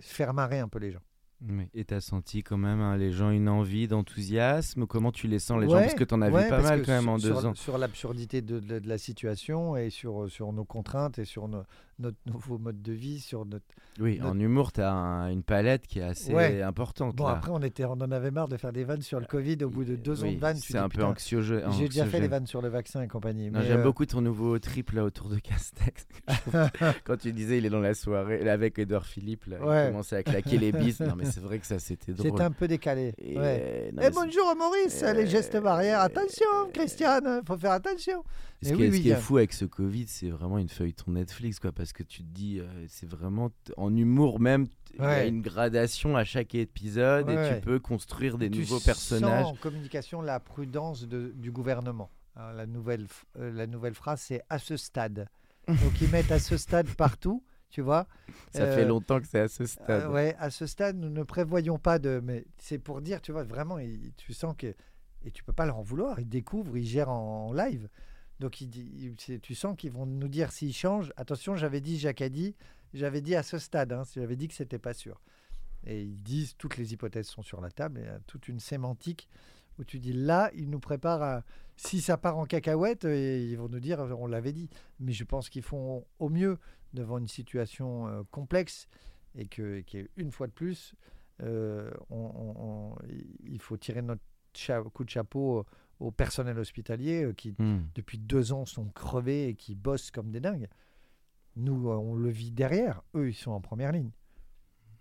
faire marrer un peu les gens. Oui. Et t'as senti quand même hein, les gens une envie d'enthousiasme? Comment tu les sens les gens? Parce que t'en as ouais, vu pas mal quand même en sur- deux ans. Sur l'absurdité de, de- de la situation et sur, sur nos contraintes et sur nos- notre nouveau mode de vie, sur notre... Oui, notre- en humour, t'as un- une palette qui est assez Ouais. importante. Bon, là. après, on, était, on en avait marre de faire des vannes sur le Covid au bout de deux ans de vannes. tu C'est un peu anxiogène. J'ai déjà fait des vannes sur le vaccin et compagnie. J'aime euh, beaucoup ton nouveau triple là, autour de Castex. <laughs> <laughs> Quand tu disais il est dans la soirée là, avec Edouard Philippe, là, Ouais. il commençait à claquer les bises. Non mais c'est vrai que ça c'était <laughs> drôle. C'était un peu décalé. Et, ouais. euh, non, Eh bonjour Maurice, Euh, les gestes barrières. Attention, euh, Christiane, faut faire attention. Ce qui, oui, est, ce oui, qui est Yann. fou avec ce Covid, c'est vraiment une feuilleton Netflix, quoi, parce que tu te dis, euh, c'est vraiment en humour même, il y a une gradation à chaque épisode et tu peux construire des Tu nouveaux sens personnages. en communication la prudence de- du gouvernement. Alors, la, nouvelle, euh, la nouvelle phrase, c'est à ce stade. <laughs> Donc ils mettent à ce stade partout, tu vois. Ça Euh, fait longtemps que c'est à ce Euh, stade. ouais, à ce stade, nous ne prévoyons pas de. Mais c'est pour dire, tu vois, vraiment, il- tu sens que. Et tu peux pas leur en vouloir. Ils découvrent, ils gèrent en, en live. Donc, il dit- tu sens qu'ils vont nous dire s'ils changent. Attention, j'avais dit, dit, j'avais dit à ce stade, hein, j'avais dit que c'était pas sûr. Et ils disent, toutes les hypothèses sont sur la table, et il y a toute une sémantique où tu dis, là, ils nous préparent à. Si ça part en cacahuète, euh, ils vont nous dire, on l'avait dit. Mais je pense qu'ils font au mieux devant une situation euh, complexe et que, une fois de plus, euh, il faut tirer notre coup de chapeau au personnel hospitalier euh, qui, Hmm. depuis deux ans, sont crevés et qui bossent comme des dingues. Nous, euh, on le vit derrière. Eux, ils sont en première ligne.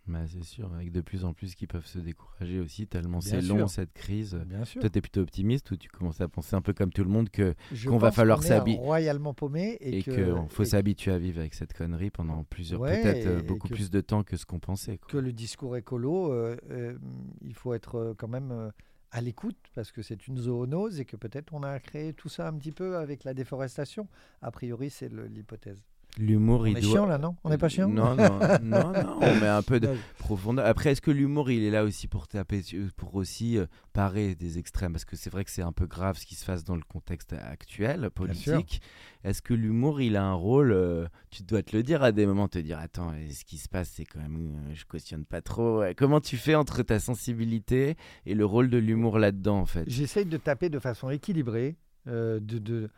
Bah, c'est sûr, avec de plus en plus qui peuvent se décourager aussi, tellement c'est long cette crise. Bien sûr. Toi, t'es plutôt optimiste ou tu commences à penser un peu comme tout le monde que qu'on va falloir s'habiller- royalement paumé et, et que, qu'il faut s'habituer à vivre avec cette connerie pendant plusieurs, Ouais, peut-être euh, et beaucoup que- plus de temps que ce qu'on pensait. quoi. que le discours écolo, euh, il faut être quand même à l'écoute parce que c'est une zoonose et que peut-être on a créé tout ça un petit peu avec la déforestation. A priori, c'est l'hypothèse. L'humour, On il est doit. chiant là, non? On n'est pas chiant? Non, non, non, non, <laughs> on met un peu de profondeur. Après, est-ce que l'humour, il est là aussi pour taper, pour aussi euh, parer des extrêmes? Parce que c'est vrai que c'est un peu grave ce qui se passe dans le contexte actuel, politique. Est-ce que l'humour, il a un rôle euh, Tu dois te le dire à des moments, te dire Attends, ce qui se passe, c'est quand même. euh, je cautionne pas trop. Comment tu fais entre ta sensibilité et le rôle de l'humour là-dedans, en fait? J'essaye de taper de façon équilibrée euh, de-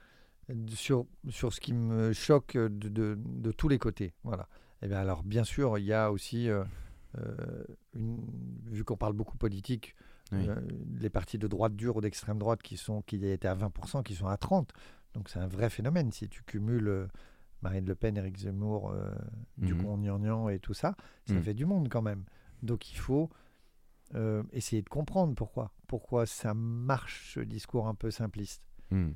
sur, sur ce qui me choque de, de- de tous les côtés. Voilà. Eh bien, alors, bien sûr, il y a aussi, euh, euh, une, vu qu'on parle beaucoup politique, Oui. euh, les partis de droite dure ou d'extrême droite qui, sont, qui étaient à 20%, qui sont à 30%. Donc, c'est un vrai phénomène. Si tu cumules Marine Le Pen, Éric Zemmour, euh, Mhm. Dupont-Aignan et tout ça, ça Mhm. fait du monde quand même. Donc, il faut essayer de comprendre pourquoi. Pourquoi ça marche, ce discours un peu simpliste. Hmm.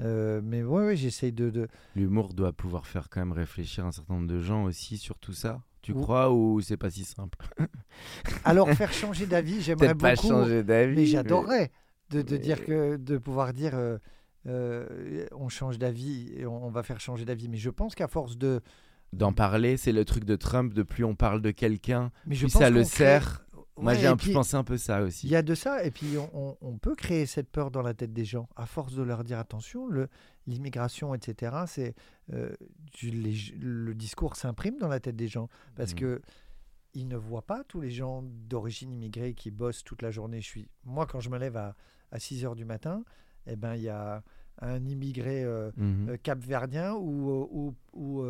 Euh, mais oui, ouais, j'essaye de, de- L'humour doit pouvoir faire quand même réfléchir un certain nombre de gens aussi sur tout ça. Tu crois ou c'est pas si simple? <laughs> Alors, faire changer d'avis, <laughs> j'aimerais Peut-être pas beaucoup. changer d'avis. Mais j'adorerais de, de mais- dire que de pouvoir dire euh, euh, on change d'avis et on, on va faire changer d'avis. Mais je pense qu'à force de, D'en parler, c'est le truc de Trump. De plus on parle de quelqu'un, plus ça le sert. Moi, Ouais, j'ai un peu pensé un peu ça aussi. Il y a de ça et puis on, peut créer cette peur dans la tête des gens à force de leur dire attention, l'immigration, etc. C'est euh, le discours s'imprime dans la tête des gens parce Mhm. que ils ne voient pas tous les gens d'origine immigrée qui bossent toute la journée. Je suis moi quand je me lève à, à 6 heures du matin, eh ben il y a un immigré euh, Mhm. euh, capverdien ou, euh, ou, ou,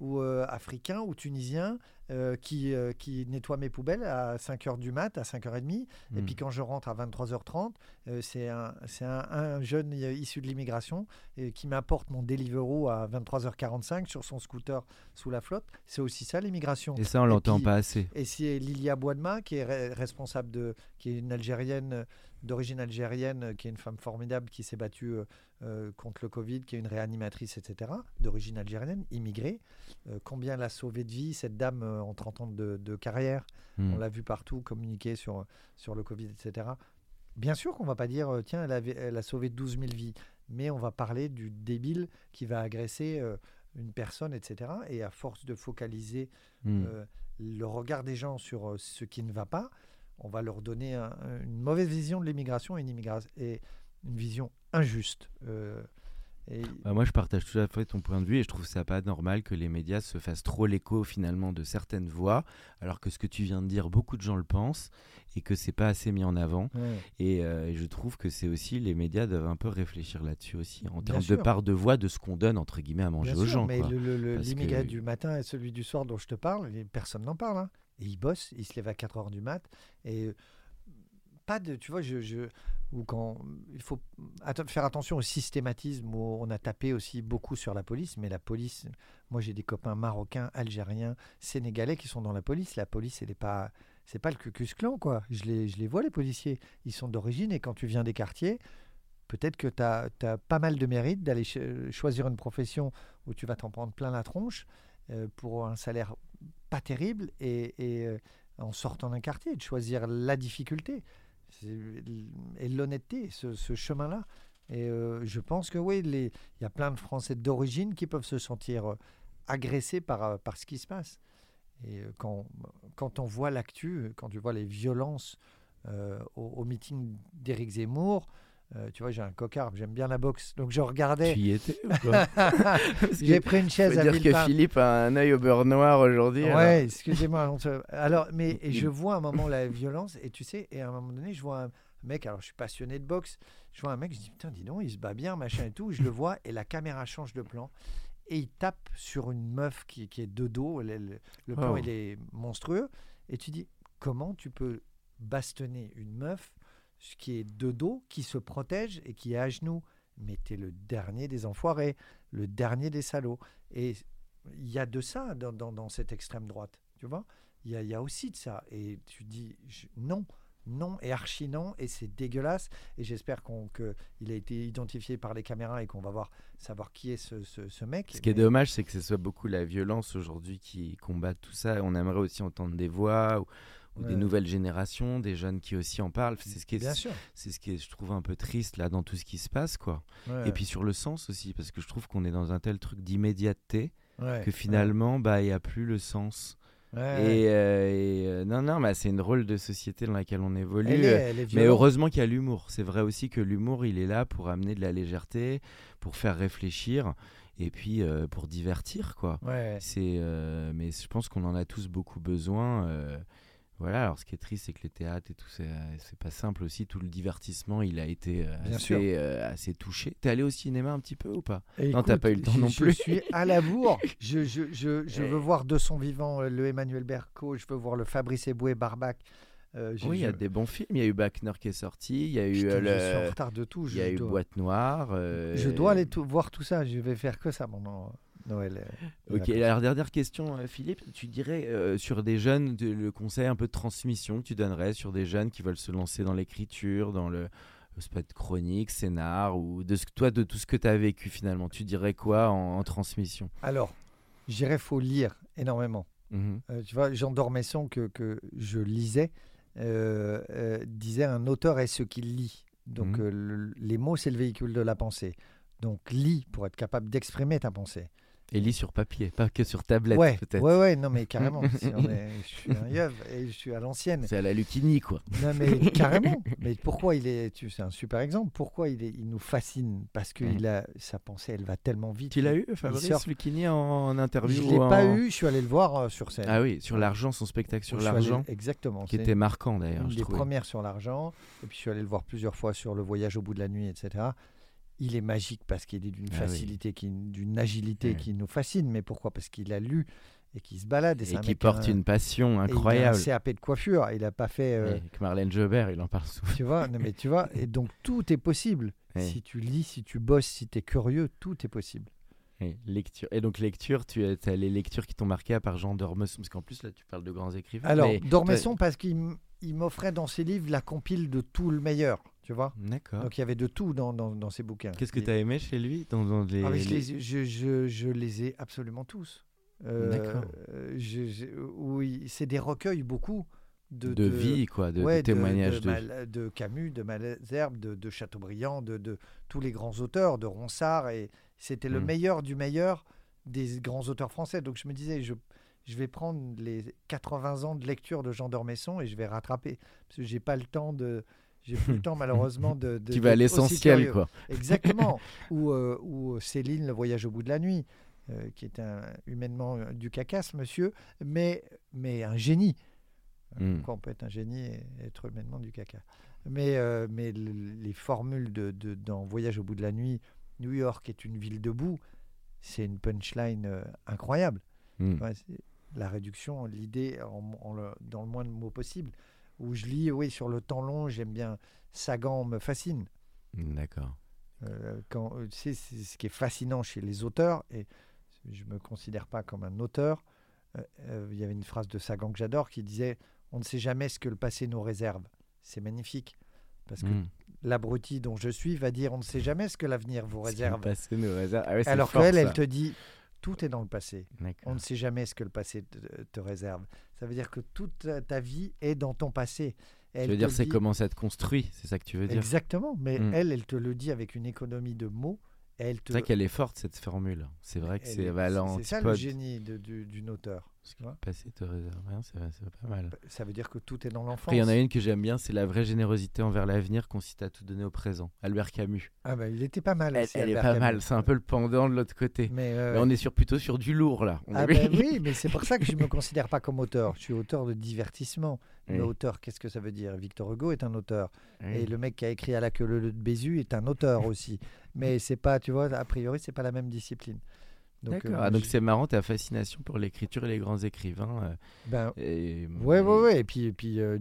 ou, euh, africain ou tunisien euh, qui, euh, qui nettoie mes poubelles à 5h du mat, à 5h30. Et Mhm. puis quand je rentre à 23h30, euh, c'est un, un, un jeune euh, issu de l'immigration qui m'apporte mon Deliveroo à 23h45 sur son scooter sous la flotte. C'est aussi ça l'immigration. Et ça, on l'entend pas assez. Et c'est Lilia Boadma qui est re- responsable de, qui est une Algérienne d'origine algérienne, qui est une femme formidable qui s'est battue euh, contre le Covid, qui est une réanimatrice, etc. D'origine algérienne, immigrée. Euh, combien elle a sauvé de vie cette dame euh, en 30 ans de, de carrière? Hmm. On l'a vu partout communiquer sur sur le Covid, etc. Bien sûr qu'on va pas dire tiens elle, avait- elle a sauvé 12 000 vies, mais on va parler du débile qui va agresser une personne, etc. Et à force de focaliser Hmm. le regard des gens sur ce qui ne va pas, on va leur donner un- une mauvaise vision de l'immigration et une, et une vision injuste. Euh, et- Bah, moi, je partage tout à fait ton point de vue et je trouve ça pas normal que les médias se fassent trop l'écho finalement de certaines voix, alors que ce que tu viens de dire, beaucoup de gens le pensent et que c'est pas assez mis en avant. Ouais. Et, euh, et je trouve que c'est aussi les médias doivent un peu réfléchir là-dessus aussi en termes de part de voix de ce qu'on donne entre guillemets à manger Bien aux sûr, gens. mais l'immigré que- du matin et celui du soir dont je te parle, personne n'en parle. hein. Et il bosse, il se lève à 4 heures du mat. Et euh, tu vois, je, ou quand il faut faire attention au systématisme où on a tapé aussi beaucoup sur la police, mais la police, moi j'ai des copains marocains, algériens, sénégalais qui sont dans la police. La police, elle est pas, c'est pas le Cucus Clan quoi. Je les, je les vois les policiers, ils sont d'origine et quand tu viens des quartiers, peut-être que tu as, pas mal de mérite d'aller ch- choisir une profession où tu vas t'en prendre plein la tronche euh, pour un salaire pas terrible et, euh, en sortant d'un quartier, de choisir la difficulté et l'honnêteté, ce, chemin-là. Et euh, je pense que oui, il y a plein de Français d'origine qui peuvent se sentir euh, agressés par, euh, par ce qui se passe. Et quand, quand on voit l'actu, quand tu vois les violences au, au meeting d'Éric Zemmour, euh, tu vois, j'ai un cocard, j'aime bien la boxe. Donc je regardais. Tu y étais <laughs> J'ai pris une chaise à dire que. Philippe a un œil au beurre noir aujourd'hui. alors. Ouais, excusez-moi. <laughs> Alors, mais Il- je vois un moment la violence et tu sais, et à un moment donné, je vois un mec. Alors, je suis passionné de boxe. Je vois un mec, je dis putain, dis donc, il se bat bien, machin et tout. Je le <laughs> vois et la caméra change de plan et il tape sur une meuf qui, qui est de dos. Le, le- le plan Oh. il est monstrueux et tu dis comment tu peux bastonner une meuf qui est de dos, qui se protège et qui est à genoux. Mais t'es le dernier des enfoirés, le dernier des salauds. Et il y a de ça dans, dans- dans cette extrême droite, tu vois? Il y a, il y a aussi de ça. Et tu dis je- non, non et archi non, et c'est dégueulasse. Et j'espère qu'il a été identifié par les caméras et qu'on va voir savoir qui est ce, ce- ce mec. Ce qui est dommage, c'est que ce soit beaucoup la violence aujourd'hui qui combat tout ça. On aimerait aussi entendre des voix ou, ou des nouvelles générations, des jeunes qui aussi en parlent. C'est ce qui est, c'est ce qui est, je trouve, un peu triste là dans tout ce qui se passe, quoi. Ouais, Et puis sur le sens aussi, parce que je trouve qu'on est dans un tel truc d'immédiateté ouais, que finalement, bah, il n'y a plus le sens. Et, euh, et, euh, non, non, bah, c'est une drôle de société dans laquelle on évolue. elle est, elle est Mais heureusement qu'il y a l'humour. C'est vrai aussi que l'humour, il est là pour amener de la légèreté, pour faire réfléchir et puis euh, pour divertir, quoi. Ouais, C'est, euh, mais je pense qu'on en a tous beaucoup besoin. euh, Voilà, alors ce qui est triste, c'est que les théâtres et tout, c'est euh, c'est pas simple aussi. Tout le divertissement, il a été euh, assez, euh, assez touché. T'es allé au cinéma un petit peu ou pas? Et Non, t'as pas eu le temps je- non Je plus. suis à la bourre. <laughs> Je, je, je, je Et- veux voir de son vivant le Emmanuel Berco. Je veux voir le Fabrice Eboué Barbac. Euh, Oui, il y a je- des bons films. Il y a eu Bachner qui est sorti. Il y a eu, Putain, euh, je suis en le... retard de tout. il Je, y a eu dois, Boîte Noire. euh, je dois aller voir tout ça. Je vais faire que ça pendant Noël. euh, Ok, alors dernière question, euh, Philippe. Tu dirais euh, sur des jeunes, de- le conseil un peu de transmission que tu donnerais sur des jeunes qui veulent se lancer dans l'écriture, dans le. Ça peut être chronique, scénar, ou de ce, toi, de tout ce que tu as vécu finalement. Tu dirais quoi en, en transmission? Alors, je dirais faut lire énormément. Mhm. Euh, tu vois, Jean d'Ormesson, que, que je lisais, disait un auteur est ce qu'il lit. Donc, Mhm. le- les mots, c'est le véhicule de la pensée. Donc, lis pour être capable d'exprimer ta pensée. Et lis sur papier, pas que sur tablette ouais, peut-être. ouais, ouais, non, mais carrément. <laughs> si on est- je suis un yeuve et je suis à l'ancienne. C'est à la Lucini, quoi. Non, mais <laughs> carrément. Mais pourquoi il est. tu- C'est un super exemple. Pourquoi il, est, il nous fascine? Parce que il a, sa pensée, elle va tellement vite. Tu l'as eu, Fabrice Lucchini, en, en interview Je ou l'ai pas en- eu, je suis allé le voir euh, sur scène. Ah oui, sur l'argent, son spectacle sur l'argent, Exactement. qui était marquant d'ailleurs, une je des trouvais. premières sur l'argent. Et puis je suis allé le voir plusieurs fois sur le voyage au bout de la nuit, etc. Il est magique parce qu'il est d'une Ah oui. facilité, qui- d'une agilité qui nous fascine. Mais pourquoi? Parce qu'il a lu et qu'il se balade. Et, Et qui porte un- une passion et il a incroyable. un CAP de coiffure. Il n'a pas fait. euh, Avec Marlène Jobert, il en parle souvent. Tu vois, non, mais tu vois, et donc tout est possible. <laughs> Si tu lis, si tu bosses, si tu es curieux, tout est possible. Et, lecture. et donc, lecture, tu as, les lectures qui t'ont marqué à part Jean Dormesson, parce qu'en plus, là, tu parles de grands écrivains. Alors, mais- Dormesson, parce qu'il m'offrait dans ses livres la compile de tout le meilleur, tu vois. D'accord. Donc il y avait de tout dans, dans, dans ses bouquins. Qu'est-ce que tu as aimé chez lui dans, dans les, Ah, mais je, les- les, je, je, je les ai absolument tous. Euh, D'accord. je- je- oui, c'est des recueils beaucoup de, de, vie, quoi, de, ouais, témoignages de, de, Mal- de Camus, de Malesherbes, de, de Chateaubriand, de, de tous les grands auteurs, de Ronsard, et c'était le Mm. meilleur du meilleur des grands auteurs français. Donc je me disais, je, je vais prendre les 80 ans de lecture de Jean d'Ormesson et je vais rattraper, parce que j'ai pas le temps de... J'ai plus le temps malheureusement de... de <laughs> Tu vas à l'essentiel, quoi. <laughs> Exactement. ou, euh, ou Céline, le voyage au bout de la nuit, euh, qui est un, humainement euh, du cacasse, monsieur, mais, mais un génie. Mm. Pourquoi on peut être un génie et être humainement du caca Mais, euh, mais le- les formules de, de- dans Voyage au bout de la nuit, New York est une ville debout, c'est une punchline euh, incroyable. Mm. C'est la réduction, l'idée en- en le- dans le moins de mots possible. Où je lis, oui, sur le temps long, j'aime bien. Sagan me fascine. D'accord. Euh, quand, euh, c'est ce qui est fascinant chez les auteurs, et je ne me considère pas comme un auteur, euh, euh, il y avait une phrase de Sagan que j'adore qui disait On ne sait jamais ce que le passé nous réserve. C'est magnifique. Parce que Mm. l'abruti dont je suis va dire On ne sait jamais ce que l'avenir vous réserve. passé nous réserve. Ah ouais, Alors qu'elle, elle te dit Tout est dans le passé. On ne sait jamais ce que le passé te, te réserve. Ça veut dire que toute ta- vie est dans ton passé. Tu Elle veux dire, c'est dit- comment ça te construit, c'est ça que tu veux dire Exactement. Mais Mm. elle, elle te le dit avec une économie de mots. te, C'est vrai qu'elle est forte, cette formule. C'est vrai que c'est est- valant. C'est ça le génie d'une auteur. Ce qui passé te réserve rien, c'est pas mal. Ça veut dire que tout est dans l'enfance. Il y en a une que j'aime bien, c'est la vraie générosité envers l'avenir consiste à tout donner au présent. Albert Camus. Ah bah, il était pas mal. Elle, aussi, elle est pas Camus. mal, c'est un peu le pendant de l'autre côté. Mais, euh, Mais on est sur, plutôt sur du lourd là. On ah bah oui, mais c'est pour ça que je me <laughs> considère pas comme auteur. Je suis auteur de divertissement. Mais Oui. auteur, qu'est-ce que ça veut dire? Victor Hugo est un auteur. Oui. Et le mec qui a écrit à la queue le de Bézu est un auteur aussi. Mais c'est pas, tu vois, a priori, c'est pas la même discipline. Donc, D'accord. euh, Ah, donc c'est marrant ta fascination pour l'écriture et les grands écrivains. euh, ben, et- Ouais, ouais, ouais. Et puis, et puis euh,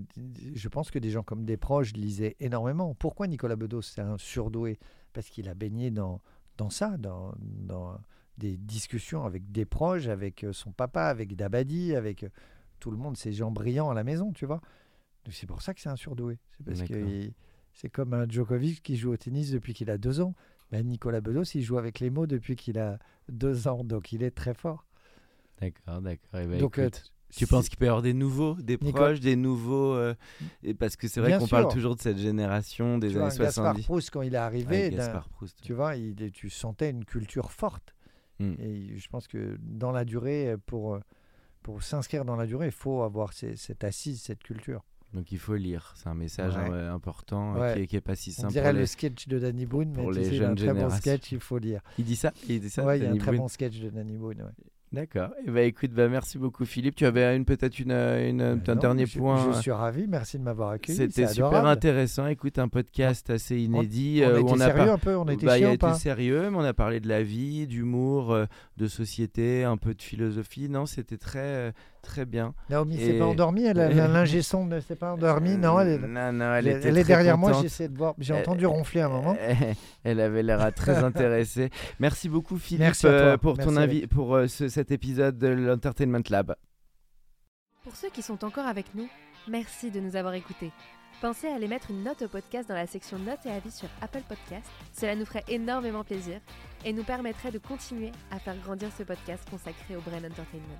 je pense que des gens comme Desproges lisaient énormément. Pourquoi Nicolas Bedos, c'est un surdoué? Parce qu'il a baigné dans, dans ça, dans, dans des discussions avec Desproges, avec euh, son papa, avec Dabadi, avec tout le monde, ces gens brillants à la maison, tu vois. C'est pour ça que c'est un surdoué. C'est parce que D'accord. il- c'est comme un Djokovic qui joue au tennis depuis qu'il a deux ans. Ben, Nicolas Bedos, il joue avec les mots depuis qu'il a deux ans, donc il est très fort. D'accord, d'accord. Eh ben, donc, euh, tu penses qu'il peut y avoir des nouveaux, des Nico- proches, des nouveaux euh, et Parce que c'est vrai qu'on parle toujours de cette génération des tu vois, années Gaspard 70. Proust, quand il est arrivé, Ouais, d'un- Gaspard Proust. tu vois, il, tu sentais une culture forte. Mm. Et je pense que dans la durée, pour, pour s'inscrire dans la durée, il faut avoir ces- cette assise, cette culture. Donc il faut lire. C'est un message Ouais. euh, important euh, Ouais. qui, est, qui est pas si On simple. dirait pour le sketch de Danny Boone, mais pour les sais, il a un jeunes très bon sketch, il faut lire. Il dit ça? Il dit ça Ouais, il y a un très Boone? bon sketch de Danny Boone. D'accord. Et bah, écoute, bah, merci beaucoup Philippe. Tu avais une peut-être une, une- un Non, dernier je- point. Je suis ravi, merci de m'avoir accueilli. C'était super adorable. intéressant. Écoute, un podcast assez inédit. On, euh, a où été a sérieux par- un peu, on été Bah, chiant pas? sérieux, mais on a parlé de la vie, d'humour, euh, de société, un peu de philosophie. Non, c'était très, euh, très bien. Naomi s'est Et- pas endormie, elle a- <laughs> la- l'ingé son ne s'est pas endormie, non elle est, non, non, elle, elle, était elle est derrière moi, contente. j'essaie de voir, j'ai Elle- entendu ronfler un moment. <laughs> Elle avait l'air très <laughs> intéressée. Merci beaucoup Philippe Merci euh, pour ton avis, pour euh, ce- cet épisode de l'Entertainment Lab. Pour ceux qui sont encore avec nous, merci de nous avoir écoutés. Pensez à aller mettre une note au podcast dans la section notes et avis sur Apple Podcast. Cela nous ferait énormément plaisir et nous permettrait de continuer à faire grandir ce podcast consacré au Brain Entertainment.